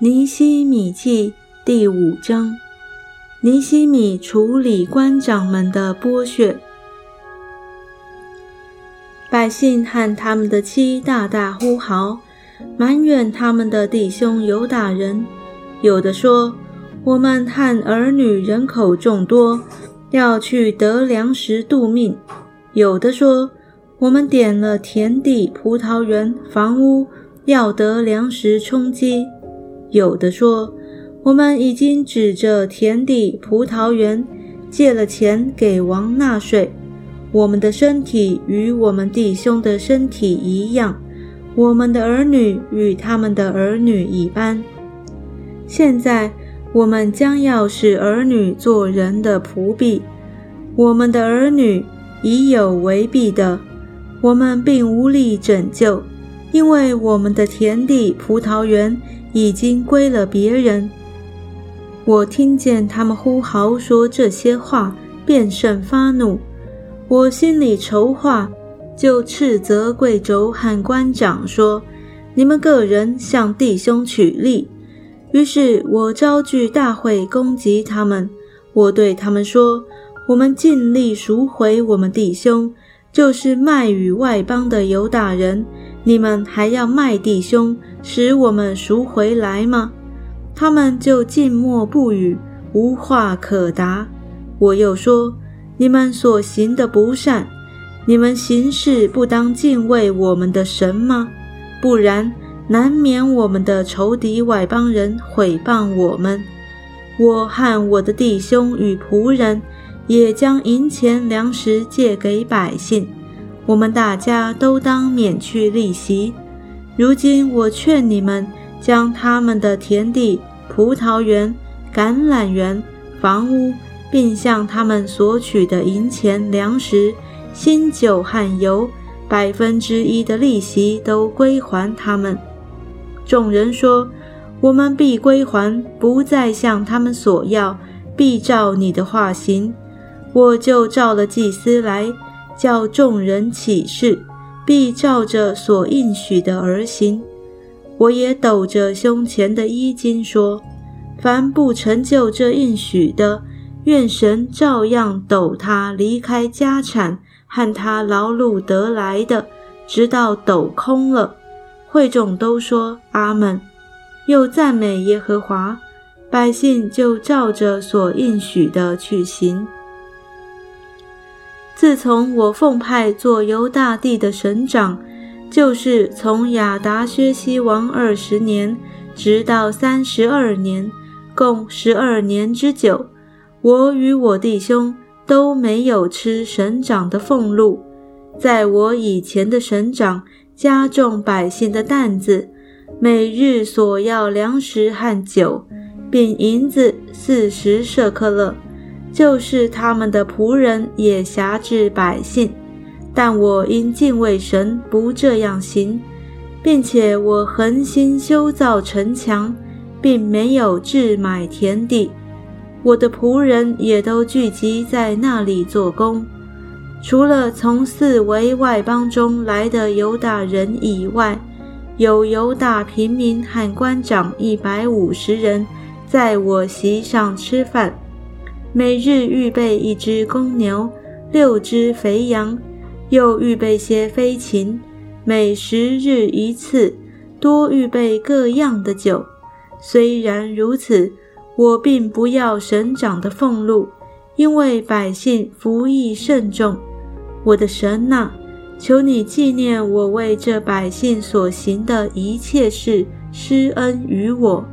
尼西米记第五章：尼西米处理官长们的剥削。百姓和他们的妻大大呼号，埋怨他们的弟兄犹大人。有的说：“我们和儿女人口众多，要去得粮食度命。”有的说：“我们点了田地、葡萄园、房屋，要得粮食充饥。”有的说，我们已经指着田地、葡萄园借了钱给王纳税。我们的身体与我们弟兄的身体一样，我们的儿女与他们的儿女一般。现在我们将要使儿女做人的仆婢，我们的儿女已有为婢的，我们并无力拯救，因为我们的田地、葡萄园。已经归了别人。我听见他们呼号说这些话，便甚发怒。我心里筹划，就斥责贵州和官长说：“你们个人向弟兄取利。”于是我招聚大会攻击他们。我对他们说：“我们尽力赎回我们弟兄，就是卖与外邦的犹大人。你们还要卖弟兄？”使我们赎回来吗？他们就静默不语，无话可答。我又说：你们所行的不善，你们行事不当敬畏我们的神吗？不然，难免我们的仇敌外邦人毁谤我们。我和我的弟兄与仆人，也将银钱粮食借给百姓。我们大家都当免去利息。如今我劝你们，将他们的田地、葡萄园、橄榄园、房屋，并向他们索取的银钱、粮食、新酒和油，百分之一的利息都归还他们。众人说：“我们必归还，不再向他们索要，必照你的话行。”我就召了祭司来，叫众人起誓。必照着所应许的而行。我也抖着胸前的衣襟说：凡不成就这应许的，愿神照样抖他离开家产和他劳碌得来的，直到抖空了。会众都说阿门，又赞美耶和华。百姓就照着所应许的去行。自从我奉派做犹大帝的省长，就是从亚达薛西王二十年，直到三十二年，共十二年之久，我与我弟兄都没有吃省长的俸禄。在我以前的省长加重百姓的担子，每日所要粮食和酒，并银子四十舍克勒。就是他们的仆人也辖制百姓，但我因敬畏神，不这样行，并且我恒心修造城墙，并没有置买田地。我的仆人也都聚集在那里做工，除了从四围外邦中来的犹大人以外，有犹大平民和官长一百五十人，在我席上吃饭。每日预备一只公牛，六只肥羊，又预备些飞禽，每十日一次，多预备各样的酒。虽然如此，我并不要省长的俸禄，因为百姓服役甚重。我的神呐，求你纪念我为这百姓所行的一切事，施恩于我。